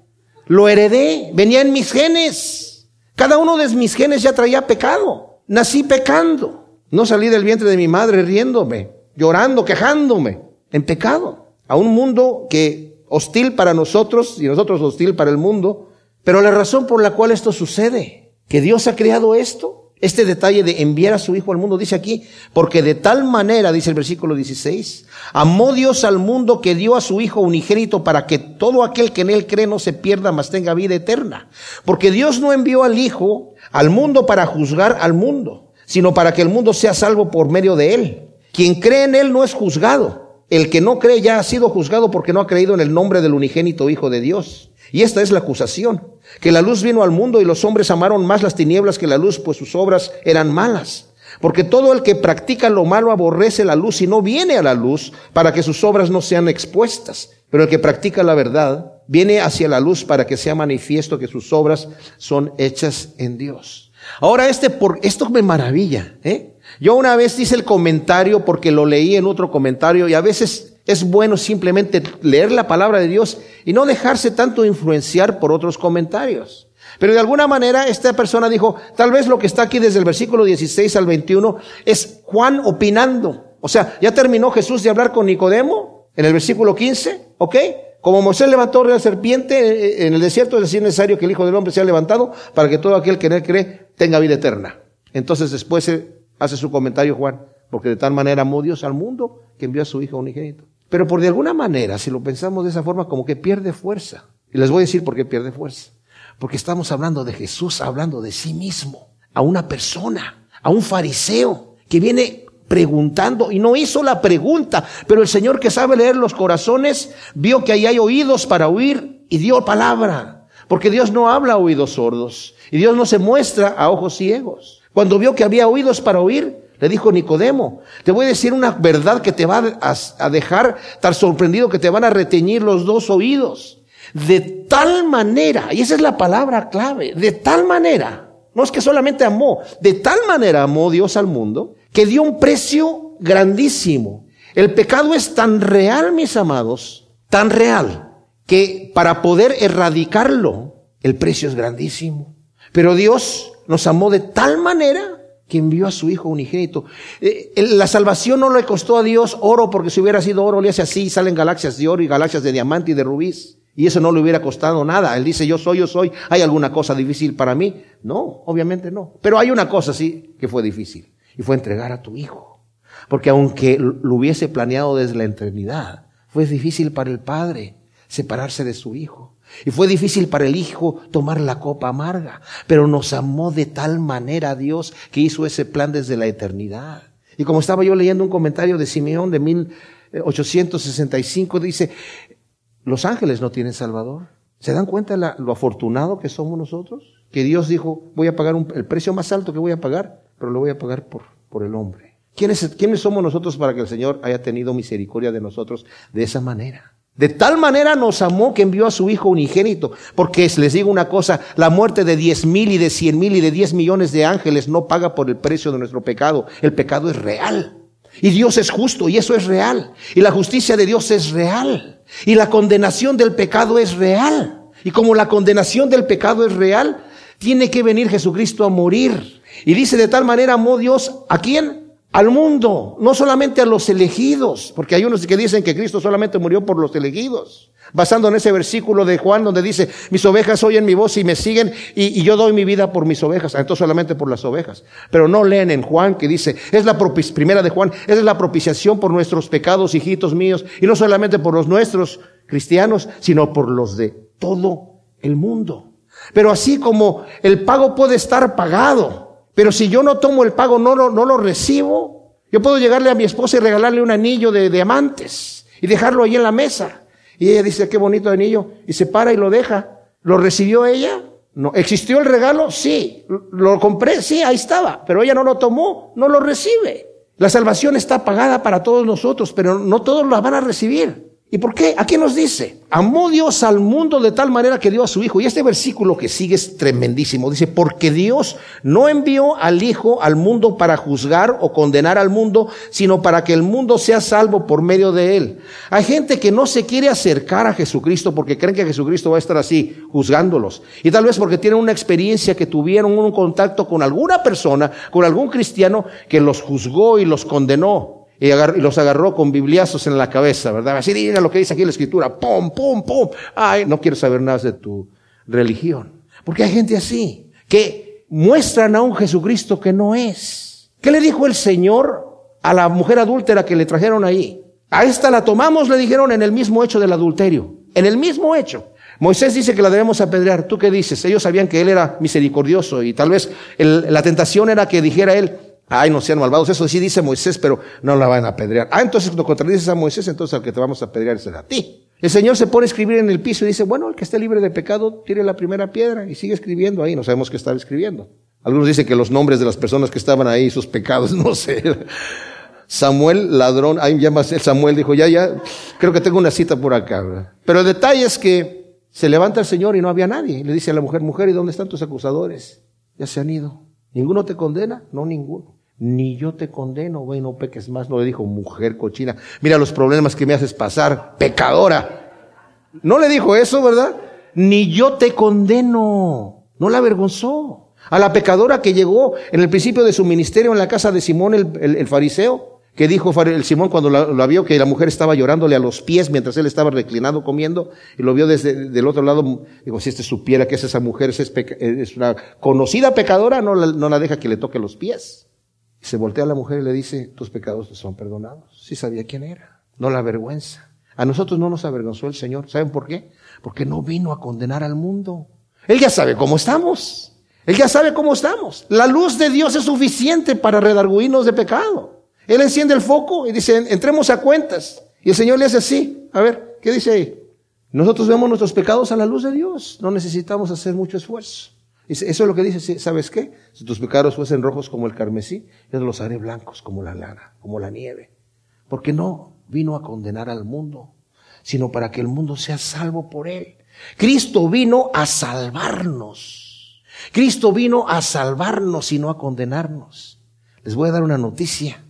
Lo heredé, venía en mis genes. Cada uno de mis genes ya traía pecado. Nací pecando. No salí del vientre de mi madre riéndome, llorando, quejándome, en pecado. A un mundo que hostil para nosotros y nosotros hostil para el mundo, pero la razón por la cual esto sucede, que Dios ha creado esto, este detalle de enviar a su Hijo al mundo, dice aquí, porque de tal manera, dice el versículo 16, amó Dios al mundo que dio a su Hijo unigénito para que todo aquel que en él cree no se pierda, mas tenga vida eterna. Porque Dios no envió al Hijo al mundo para juzgar al mundo, sino para que el mundo sea salvo por medio de él. Quien cree en él no es juzgado. El que no cree ya ha sido juzgado porque no ha creído en el nombre del unigénito Hijo de Dios. Y esta es la acusación, que la luz vino al mundo y los hombres amaron más las tinieblas que la luz, pues sus obras eran malas. Porque todo el que practica lo malo aborrece la luz y no viene a la luz para que sus obras no sean expuestas. Pero el que practica la verdad viene hacia la luz para que sea manifiesto que sus obras son hechas en Dios. Ahora este por esto me maravilla, ¿eh? Yo una vez hice el comentario porque lo leí en otro comentario y a veces es bueno simplemente leer la palabra de Dios y no dejarse tanto influenciar por otros comentarios. Pero de alguna manera esta persona dijo, tal vez lo que está aquí desde el versículo 16 al 21 es Juan opinando. O sea, ya terminó Jesús de hablar con Nicodemo en el versículo 15, ¿ok? Como Moisés levantó la serpiente eh, en el desierto, es decir, necesario que el Hijo del Hombre sea levantado para que todo aquel que en él cree tenga vida eterna. Entonces después hace su comentario Juan, porque de tal manera amó Dios al mundo que envió a su Hijo unigénito. Pero por de alguna manera, si lo pensamos de esa forma, como que pierde fuerza. Y les voy a decir por qué pierde fuerza. Porque estamos hablando de Jesús, hablando de sí mismo, a una persona, a un fariseo que viene preguntando y no hizo la pregunta, pero el Señor que sabe leer los corazones vio que ahí hay oídos para oír y dio palabra. Porque Dios no habla a oídos sordos y Dios no se muestra a ojos ciegos. Cuando vio que había oídos para oír, le dijo Nicodemo, te voy a decir una verdad que te va a, dejar tan sorprendido que te van a reteñir los dos oídos. De tal manera, y esa es la palabra clave, de tal manera, no es que solamente amó, de tal manera amó Dios al mundo que dio un precio grandísimo. El pecado es tan real, mis amados, tan real, que para poder erradicarlo, el precio es grandísimo. Pero Dios nos amó de tal manera que envió a su Hijo unigénito. Eh, la salvación no le costó a Dios oro, porque si hubiera sido oro, le hace así, salen galaxias de oro y galaxias de diamante y de rubíes. Y eso no le hubiera costado nada. Él dice, yo soy, yo soy. ¿Hay alguna cosa difícil para mí? No, obviamente no. Pero hay una cosa sí que fue difícil. Y fue entregar a tu Hijo. Porque aunque lo hubiese planeado desde la eternidad, fue difícil para el Padre separarse de su Hijo. Y fue difícil para el Hijo tomar la copa amarga, pero nos amó de tal manera Dios que hizo ese plan desde la eternidad. Y como estaba yo leyendo un comentario de Simeón de 1865, dice, los ángeles no tienen Salvador. ¿Se dan cuenta lo afortunado que somos nosotros? Que Dios dijo, voy a pagar el precio más alto que voy a pagar, pero lo voy a pagar por, por el hombre. ¿Quiénes, ¿Quiénes somos nosotros para que el Señor haya tenido misericordia de nosotros de esa manera? De tal manera nos amó que envió a su Hijo unigénito. Porque les digo una cosa, la muerte de diez mil y de cien mil y de diez millones de ángeles no paga por el precio de nuestro pecado. El pecado es real. Y Dios es justo y eso es real. Y la justicia de Dios es real. Y la condenación del pecado es real. Y como la condenación del pecado es real, tiene que venir Jesucristo a morir. Y dice de tal manera amó Dios a quién? Al mundo, no solamente a los elegidos, porque hay unos que dicen que Cristo solamente murió por los elegidos, basando en ese versículo de Juan donde dice, mis ovejas oyen mi voz y me siguen y, yo doy mi vida por mis ovejas, entonces solamente por las ovejas. Pero no leen en Juan que dice, es la primera de Juan, es la propiciación por nuestros pecados, hijitos míos, y no solamente por los nuestros cristianos, sino por los de todo el mundo. Pero así como el pago puede estar pagado, pero si yo no tomo el pago, no lo, no lo recibo. Yo puedo llegarle a mi esposa y regalarle un anillo de diamantes y dejarlo ahí en la mesa. Y ella dice, qué bonito anillo. Y se para y lo deja. ¿Lo recibió ella? No. ¿Existió el regalo? Sí. ¿Lo compré? Sí, ahí estaba. Pero ella no lo tomó, no lo recibe. La salvación está pagada para todos nosotros, pero no todos la van a recibir. ¿Y por qué? Aquí nos dice, amó Dios al mundo de tal manera que dio a su Hijo. Y este versículo que sigue es tremendísimo. Dice, porque Dios no envió al Hijo al mundo para juzgar o condenar al mundo, sino para que el mundo sea salvo por medio de él. Hay gente que no se quiere acercar a Jesucristo porque creen que Jesucristo va a estar así, juzgándolos. Y tal vez porque tienen una experiencia que tuvieron un contacto con alguna persona, con algún cristiano que los juzgó y los condenó y, los agarró con bibliazos en la cabeza, ¿verdad? Así mira lo que dice aquí la escritura, pum, pum, pum. Ay, no quiero saber nada de tu religión. Porque hay gente así, que muestran a un Jesucristo que no es. ¿Qué le dijo el Señor a la mujer adúltera que le trajeron ahí? A esta la tomamos, le dijeron, en el mismo hecho del adulterio. En el mismo hecho. Moisés dice que la debemos apedrear. ¿Tú qué dices? Ellos sabían que él era misericordioso y tal vez la tentación era que dijera él, Ay, no sean malvados. Eso sí dice Moisés, pero no la van a apedrear. Ah, entonces cuando contradices a Moisés, entonces al que te vamos a apedrear es a ti. El Señor se pone a escribir en el piso y dice, bueno, el que esté libre de pecado, tire la primera piedra y sigue escribiendo ahí. No sabemos qué estaba escribiendo. Algunos dicen que los nombres de las personas que estaban ahí, sus pecados, [laughs] no sé. Samuel, ladrón, ahí llama Samuel, dijo, ya, ya, creo que tengo una cita por acá. Pero el detalle es que se levanta el Señor y no había nadie. Le dice a la mujer, mujer, ¿y dónde están tus acusadores? Ya se han ido. ¿Ninguno te condena? No, ninguno ni yo te condeno, güey, no peques más. No le dijo, mujer cochina, mira los problemas que me haces pasar, pecadora. No le dijo eso, ¿verdad? Ni yo te condeno. No la avergonzó. A la pecadora que llegó en el principio de su ministerio en la casa de Simón el, fariseo, que dijo el Simón cuando lo vio que la mujer estaba llorándole a los pies mientras él estaba reclinado comiendo y lo vio desde el otro lado, digo, si este supiera que es esa mujer, es, una conocida pecadora, no no la deja que le toque los pies. Se voltea a la mujer y le dice, tus pecados te son perdonados. Sí sabía quién era, no la vergüenza. A nosotros no nos avergonzó el Señor. ¿Saben por qué? Porque no vino a condenar al mundo. Él ya sabe cómo estamos. Él ya sabe cómo estamos. La luz de Dios es suficiente para redarguirnos de pecado. Él enciende el foco y dice, entremos a cuentas. Y el Señor le hace así. A ver, ¿qué dice ahí? Nosotros vemos nuestros pecados a la luz de Dios. No necesitamos hacer mucho esfuerzo. Eso es lo que dice, ¿sabes qué? Si tus pecados fuesen rojos como el carmesí, yo los haré blancos como la lana, como la nieve. Porque no vino a condenar al mundo, sino para que el mundo sea salvo por él. Cristo vino a salvarnos. Cristo vino a salvarnos y no a condenarnos. Les voy a dar una noticia.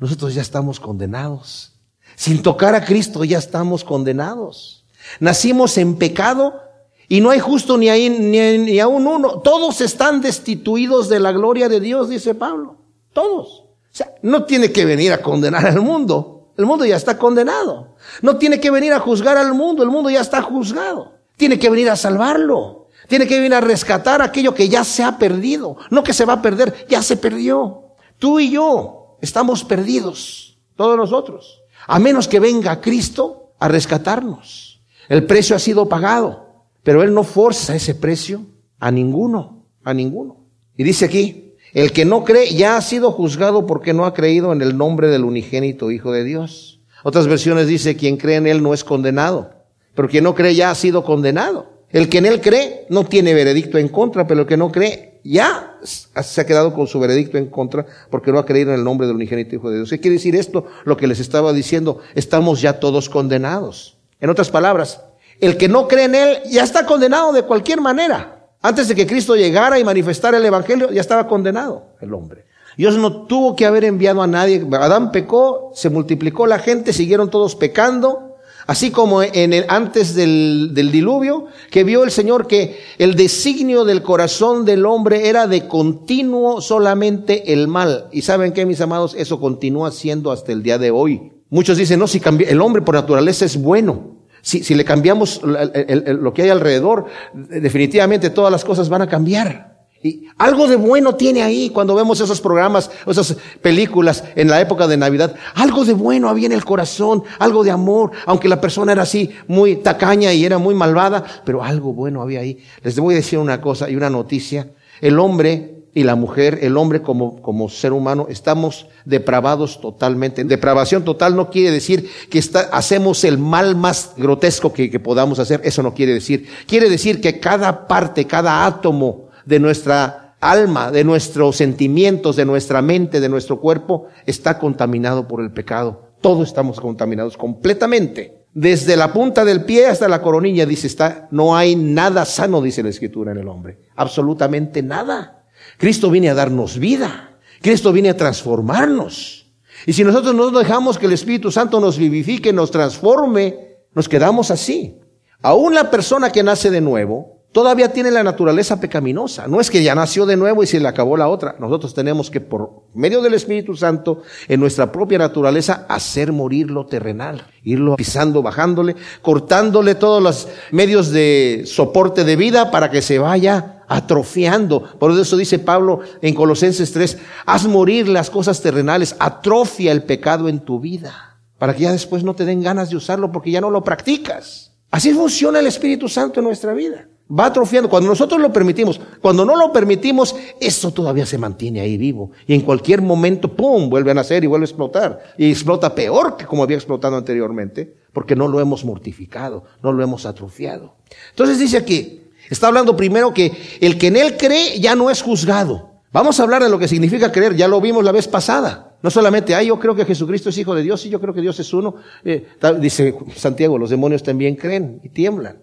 Nosotros ya estamos condenados. Sin tocar a Cristo ya estamos condenados. Nacimos en pecado y no hay justo ni, ahí, ni, ni aún uno. Todos están destituidos de la gloria de Dios, dice Pablo. Todos. O sea, no tiene que venir a condenar al mundo. El mundo ya está condenado. No tiene que venir a juzgar al mundo. El mundo ya está juzgado. Tiene que venir a salvarlo. Tiene que venir a rescatar aquello que ya se ha perdido. No que se va a perder, ya se perdió. Tú y yo estamos perdidos. Todos nosotros. A menos que venga Cristo a rescatarnos. El precio ha sido pagado. Pero Él no forza ese precio a ninguno, a ninguno. Y dice aquí, el que no cree ya ha sido juzgado porque no ha creído en el nombre del unigénito Hijo de Dios. Otras versiones dice, quien cree en Él no es condenado, pero quien no cree ya ha sido condenado. El que en Él cree no tiene veredicto en contra, pero el que no cree ya se ha quedado con su veredicto en contra porque no ha creído en el nombre del unigénito Hijo de Dios. ¿Qué quiere decir esto? Lo que les estaba diciendo, estamos ya todos condenados. En otras palabras, el que no cree en Él ya está condenado de cualquier manera. Antes de que Cristo llegara y manifestara el Evangelio, ya estaba condenado el hombre. Dios no tuvo que haber enviado a nadie. Adán pecó, se multiplicó la gente, siguieron todos pecando. Así como en el, antes del, del diluvio, que vio el Señor que el designio del corazón del hombre era de continuo solamente el mal. Y saben que, mis amados, eso continúa siendo hasta el día de hoy. Muchos dicen, no, si el hombre por naturaleza es bueno. Si, si le cambiamos lo que hay alrededor, definitivamente todas las cosas van a cambiar. Y algo de bueno tiene ahí cuando vemos esos programas, esas películas en la época de Navidad. Algo de bueno había en el corazón, algo de amor, aunque la persona era así muy tacaña y era muy malvada, pero algo bueno había ahí. Les voy a decir una cosa y una noticia. El hombre y la mujer, el hombre como, como ser humano, estamos depravados totalmente. Depravación total no quiere decir que está, hacemos el mal más grotesco que, que podamos hacer, eso no quiere decir. Quiere decir que cada parte, cada átomo de nuestra alma, de nuestros sentimientos, de nuestra mente, de nuestro cuerpo, está contaminado por el pecado. Todos estamos contaminados completamente. Desde la punta del pie hasta la coronilla, dice, está, no hay nada sano, dice la escritura en el hombre. Absolutamente nada. Cristo viene a darnos vida. Cristo viene a transformarnos. Y si nosotros no dejamos que el Espíritu Santo nos vivifique, nos transforme, nos quedamos así. Aún la persona que nace de nuevo, todavía tiene la naturaleza pecaminosa. No es que ya nació de nuevo y se le acabó la otra. Nosotros tenemos que, por medio del Espíritu Santo, en nuestra propia naturaleza, hacer morir lo terrenal. Irlo pisando, bajándole, cortándole todos los medios de soporte de vida para que se vaya atrofiando. Por eso dice Pablo en Colosenses 3, haz morir las cosas terrenales, atrofia el pecado en tu vida, para que ya después no te den ganas de usarlo porque ya no lo practicas. Así funciona el Espíritu Santo en nuestra vida. Va atrofiando. Cuando nosotros lo permitimos, cuando no lo permitimos, eso todavía se mantiene ahí vivo. Y en cualquier momento, ¡pum!, vuelve a nacer y vuelve a explotar. Y explota peor que como había explotado anteriormente, porque no lo hemos mortificado, no lo hemos atrofiado. Entonces dice aquí, está hablando primero que el que en él cree ya no es juzgado. Vamos a hablar de lo que significa creer, ya lo vimos la vez pasada. No solamente, ah, yo creo que Jesucristo es hijo de Dios y yo creo que Dios es uno. Eh, dice Santiago, los demonios también creen y tiemblan.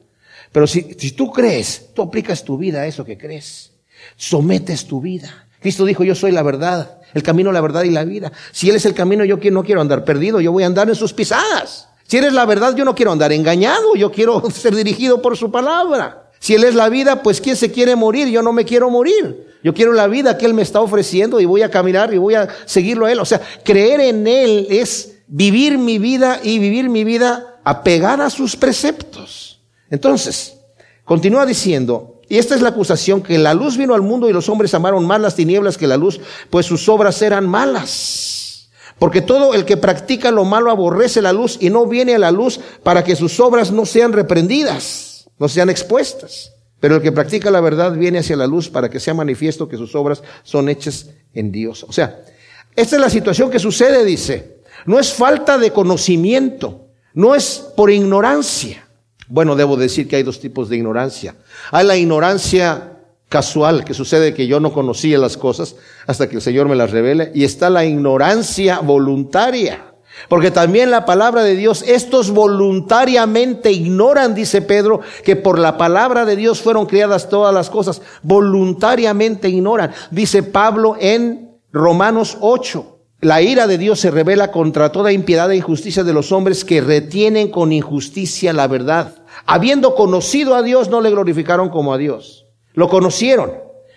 Pero si, si tú crees, tú aplicas tu vida a eso que crees. Sometes tu vida. Cristo dijo, yo soy la verdad, el camino, la verdad y la vida. Si Él es el camino, yo no quiero andar perdido, yo voy a andar en sus pisadas. Si eres la verdad, yo no quiero andar engañado, yo quiero [laughs] ser dirigido por su palabra. Si Él es la vida, pues ¿quién se quiere morir? Yo no me quiero morir. Yo quiero la vida que Él me está ofreciendo y voy a caminar y voy a seguirlo a Él. O sea, creer en Él es vivir mi vida y vivir mi vida apegada a sus preceptos. Entonces, continúa diciendo, y esta es la acusación, que la luz vino al mundo y los hombres amaron más las tinieblas que la luz, pues sus obras eran malas. Porque todo el que practica lo malo aborrece la luz y no viene a la luz para que sus obras no sean reprendidas, no sean expuestas. Pero el que practica la verdad viene hacia la luz para que sea manifiesto que sus obras son hechas en Dios. O sea, esta es la situación que sucede, dice. No es falta de conocimiento, no es por ignorancia. Bueno, debo decir que hay dos tipos de ignorancia. Hay la ignorancia casual que sucede que yo no conocía las cosas hasta que el Señor me las revele. Y está la ignorancia voluntaria. Porque también la palabra de Dios, estos voluntariamente ignoran, dice Pedro, que por la palabra de Dios fueron criadas todas las cosas. Voluntariamente ignoran. Dice Pablo en Romanos 8. La ira de Dios se revela contra toda impiedad e injusticia de los hombres que retienen con injusticia la verdad. Habiendo conocido a Dios, no le glorificaron como a Dios. Lo conocieron,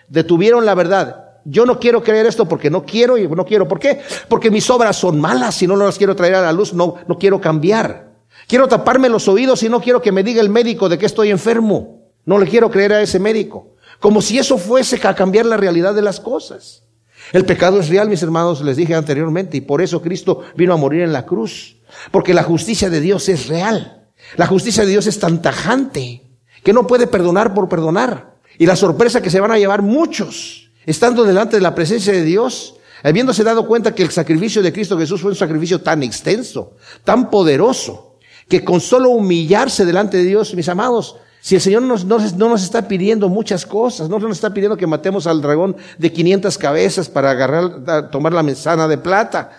detuvieron la verdad. Yo no quiero creer esto porque no quiero y no quiero. ¿Por qué? Porque mis obras son malas y no las quiero traer a la luz, no, no quiero cambiar. Quiero taparme los oídos y no quiero que me diga el médico de que estoy enfermo. No le quiero creer a ese médico. Como si eso fuese a cambiar la realidad de las cosas. El pecado es real, mis hermanos, les dije anteriormente, y por eso Cristo vino a morir en la cruz. Porque la justicia de Dios es real. La justicia de Dios es tan tajante que no puede perdonar por perdonar. Y la sorpresa que se van a llevar muchos, estando delante de la presencia de Dios, habiéndose dado cuenta que el sacrificio de Cristo Jesús fue un sacrificio tan extenso, tan poderoso, que con solo humillarse delante de Dios, mis amados, si el Señor no nos está pidiendo muchas cosas, no nos está pidiendo que matemos al dragón de 500 cabezas para agarrar, tomar la manzana de plata.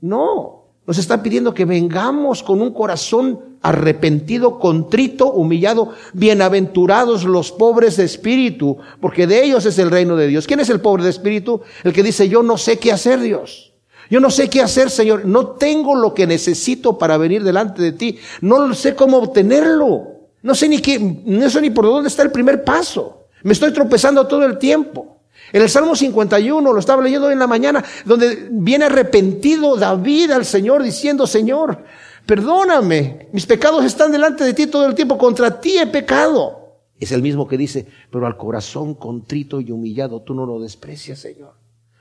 No, nos está pidiendo que vengamos con un corazón arrepentido, contrito, humillado. Bienaventurados los pobres de espíritu, porque de ellos es el reino de Dios. ¿Quién es el pobre de espíritu? El que dice, yo no sé qué hacer, Dios. Yo no sé qué hacer, Señor. No tengo lo que necesito para venir delante de ti. No sé cómo obtenerlo. No sé ni qué, no sé ni por dónde está el primer paso. Me estoy tropezando todo el tiempo. En el Salmo 51, lo estaba leyendo hoy en la mañana, donde viene arrepentido David al Señor diciendo, Señor, perdóname, mis pecados están delante de ti todo el tiempo, contra ti he pecado. Es el mismo que dice, pero al corazón contrito y humillado tú no lo desprecias, Señor.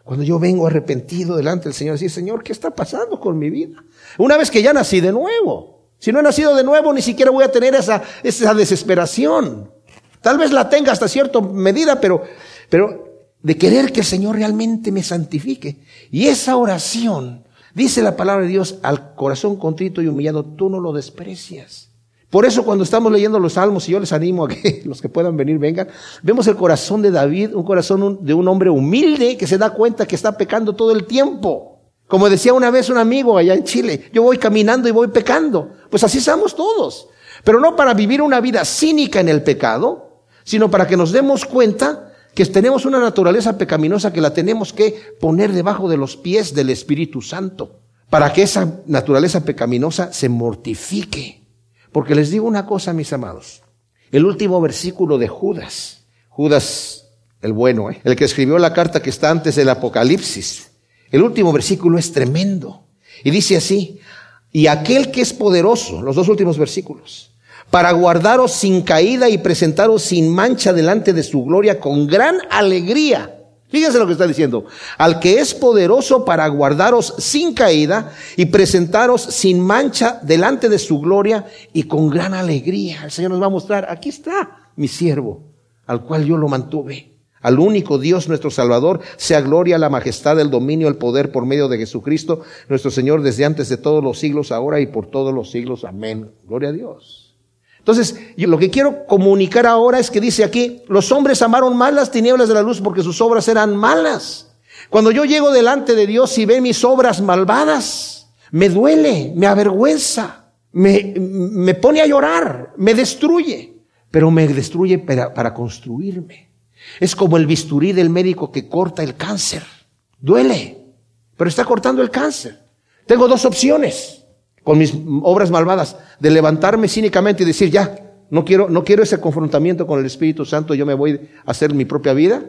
Cuando yo vengo arrepentido delante del Señor, decir, Señor, ¿qué está pasando con mi vida? Una vez que ya nací de nuevo. Si no he nacido de nuevo, ni siquiera voy a tener esa, esa desesperación. Tal vez la tenga hasta cierta medida, pero, pero de querer que el Señor realmente me santifique. Y esa oración, dice la palabra de Dios, al corazón contrito y humillado, tú no lo desprecias. Por eso cuando estamos leyendo los salmos, y yo les animo a que [laughs] los que puedan venir vengan, vemos el corazón de David, un corazón de un hombre humilde que se da cuenta que está pecando todo el tiempo. Como decía una vez un amigo allá en Chile, yo voy caminando y voy pecando. Pues así estamos todos. Pero no para vivir una vida cínica en el pecado, sino para que nos demos cuenta que tenemos una naturaleza pecaminosa que la tenemos que poner debajo de los pies del Espíritu Santo, para que esa naturaleza pecaminosa se mortifique. Porque les digo una cosa, mis amados, el último versículo de Judas, Judas el bueno, ¿eh? el que escribió la carta que está antes del Apocalipsis, el último versículo es tremendo. Y dice así, y aquel que es poderoso, los dos últimos versículos, para guardaros sin caída y presentaros sin mancha delante de su gloria con gran alegría. Fíjense lo que está diciendo. Al que es poderoso para guardaros sin caída y presentaros sin mancha delante de su gloria y con gran alegría. El Señor nos va a mostrar, aquí está mi siervo, al cual yo lo mantuve. Al único Dios nuestro Salvador, sea gloria, la majestad, el dominio, el poder por medio de Jesucristo, nuestro Señor, desde antes de todos los siglos, ahora y por todos los siglos. Amén. Gloria a Dios. Entonces, lo que quiero comunicar ahora es que dice aquí, los hombres amaron más las tinieblas de la luz porque sus obras eran malas. Cuando yo llego delante de Dios y ve mis obras malvadas, me duele, me avergüenza, me, me pone a llorar, me destruye, pero me destruye para, para construirme. Es como el bisturí del médico que corta el cáncer. Duele, pero está cortando el cáncer. Tengo dos opciones con mis obras malvadas, de levantarme cínicamente y decir, ya, no quiero, no quiero ese confrontamiento con el Espíritu Santo, yo me voy a hacer mi propia vida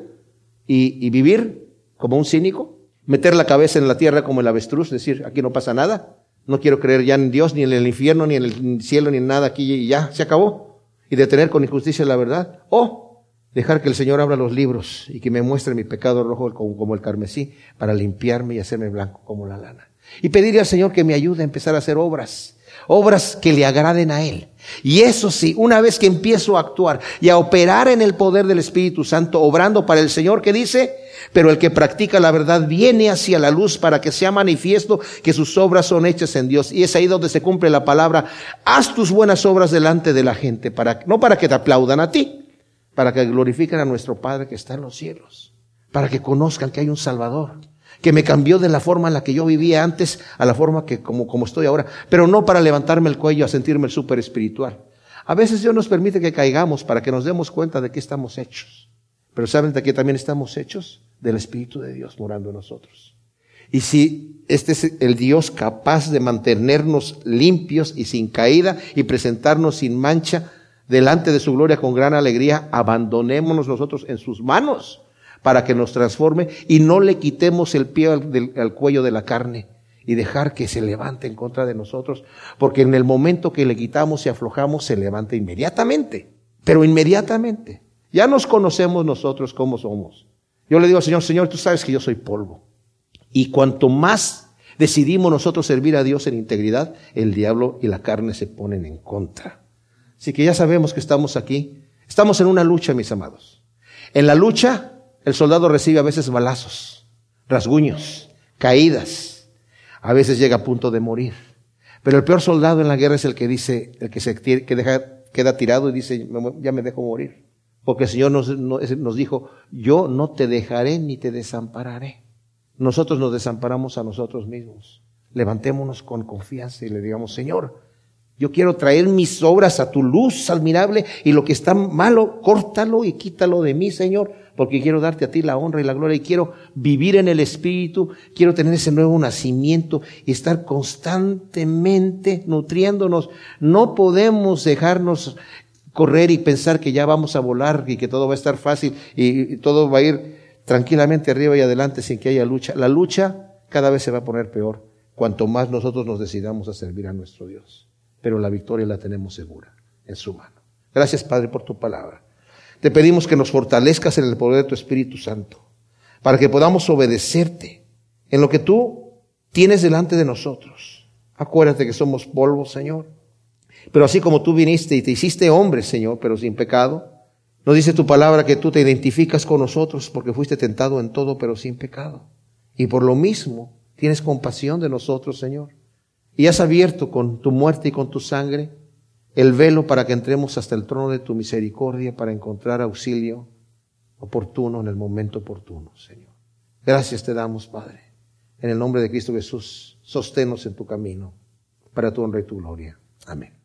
y, y vivir como un cínico, meter la cabeza en la tierra como el avestruz, decir, aquí no pasa nada, no quiero creer ya en Dios, ni en el infierno, ni en el cielo, ni en nada aquí y ya, se acabó. Y detener con injusticia la verdad. O Dejar que el Señor abra los libros y que me muestre mi pecado rojo como el carmesí para limpiarme y hacerme blanco como la lana. Y pedirle al Señor que me ayude a empezar a hacer obras, obras que le agraden a Él. Y eso sí, una vez que empiezo a actuar y a operar en el poder del Espíritu Santo, obrando para el Señor, que dice, pero el que practica la verdad viene hacia la luz para que sea manifiesto que sus obras son hechas en Dios. Y es ahí donde se cumple la palabra, haz tus buenas obras delante de la gente, para, no para que te aplaudan a ti, para que glorifiquen a nuestro Padre que está en los cielos, para que conozcan que hay un Salvador, que me cambió de la forma en la que yo vivía antes a la forma que como, como estoy ahora, pero no para levantarme el cuello a sentirme súper espiritual. A veces Dios nos permite que caigamos para que nos demos cuenta de qué estamos hechos. Pero ¿saben de qué también estamos hechos? Del Espíritu de Dios morando en nosotros. Y si este es el Dios capaz de mantenernos limpios y sin caída y presentarnos sin mancha delante de su gloria con gran alegría, abandonémonos nosotros en sus manos para que nos transforme y no le quitemos el pie al, cuello de la carne y dejar que se levante en contra de nosotros, porque en el momento que le quitamos y aflojamos se levanta inmediatamente, pero inmediatamente. Ya nos conocemos nosotros cómo somos. Yo le digo, Señor, Señor, tú sabes que yo soy polvo. Y cuanto más decidimos nosotros servir a Dios en integridad, el diablo y la carne se ponen en contra. Así que ya sabemos que estamos aquí. Estamos en una lucha, mis amados. En la lucha, el soldado recibe a veces balazos, rasguños, caídas. A veces llega a punto de morir. Pero el peor soldado en la guerra es el que dice, el que se que deja, queda tirado y dice, ya me dejo morir. Porque el Señor nos, nos dijo, yo no te dejaré ni te desampararé nosotros nos desamparamos a nosotros mismos. Levantémonos con confianza y le digamos, Señor, yo quiero traer mis obras a tu luz admirable y lo que está malo, córtalo y quítalo de mí, Señor, porque quiero darte a ti la honra y la gloria y quiero vivir en el Espíritu, quiero tener ese nuevo nacimiento y estar constantemente nutriéndonos. No podemos dejarnos correr y pensar que ya vamos a volar y que todo va a estar fácil y todo va a ir tranquilamente arriba y adelante sin que haya lucha. La lucha cada vez se va a poner peor, cuanto más nosotros nos decidamos a servir a nuestro Dios. Pero la victoria la tenemos segura, en su mano. Gracias, Padre, por tu palabra. Te pedimos que nos fortalezcas en el poder de tu Espíritu Santo, para que podamos obedecerte en lo que tú tienes delante de nosotros. Acuérdate que somos polvo, Señor. Pero así como tú viniste y te hiciste hombre, Señor, pero sin pecado, no dice tu palabra que tú te identificas con nosotros porque fuiste tentado en todo, pero sin pecado. Y por lo mismo tienes compasión de nosotros, Señor. Y has abierto con tu muerte y con tu sangre el velo para que entremos hasta el trono de tu misericordia para encontrar auxilio oportuno en el momento oportuno, Señor. Gracias te damos, Padre. En el nombre de Cristo Jesús, sosténos en tu camino para tu honra y tu gloria. Amén.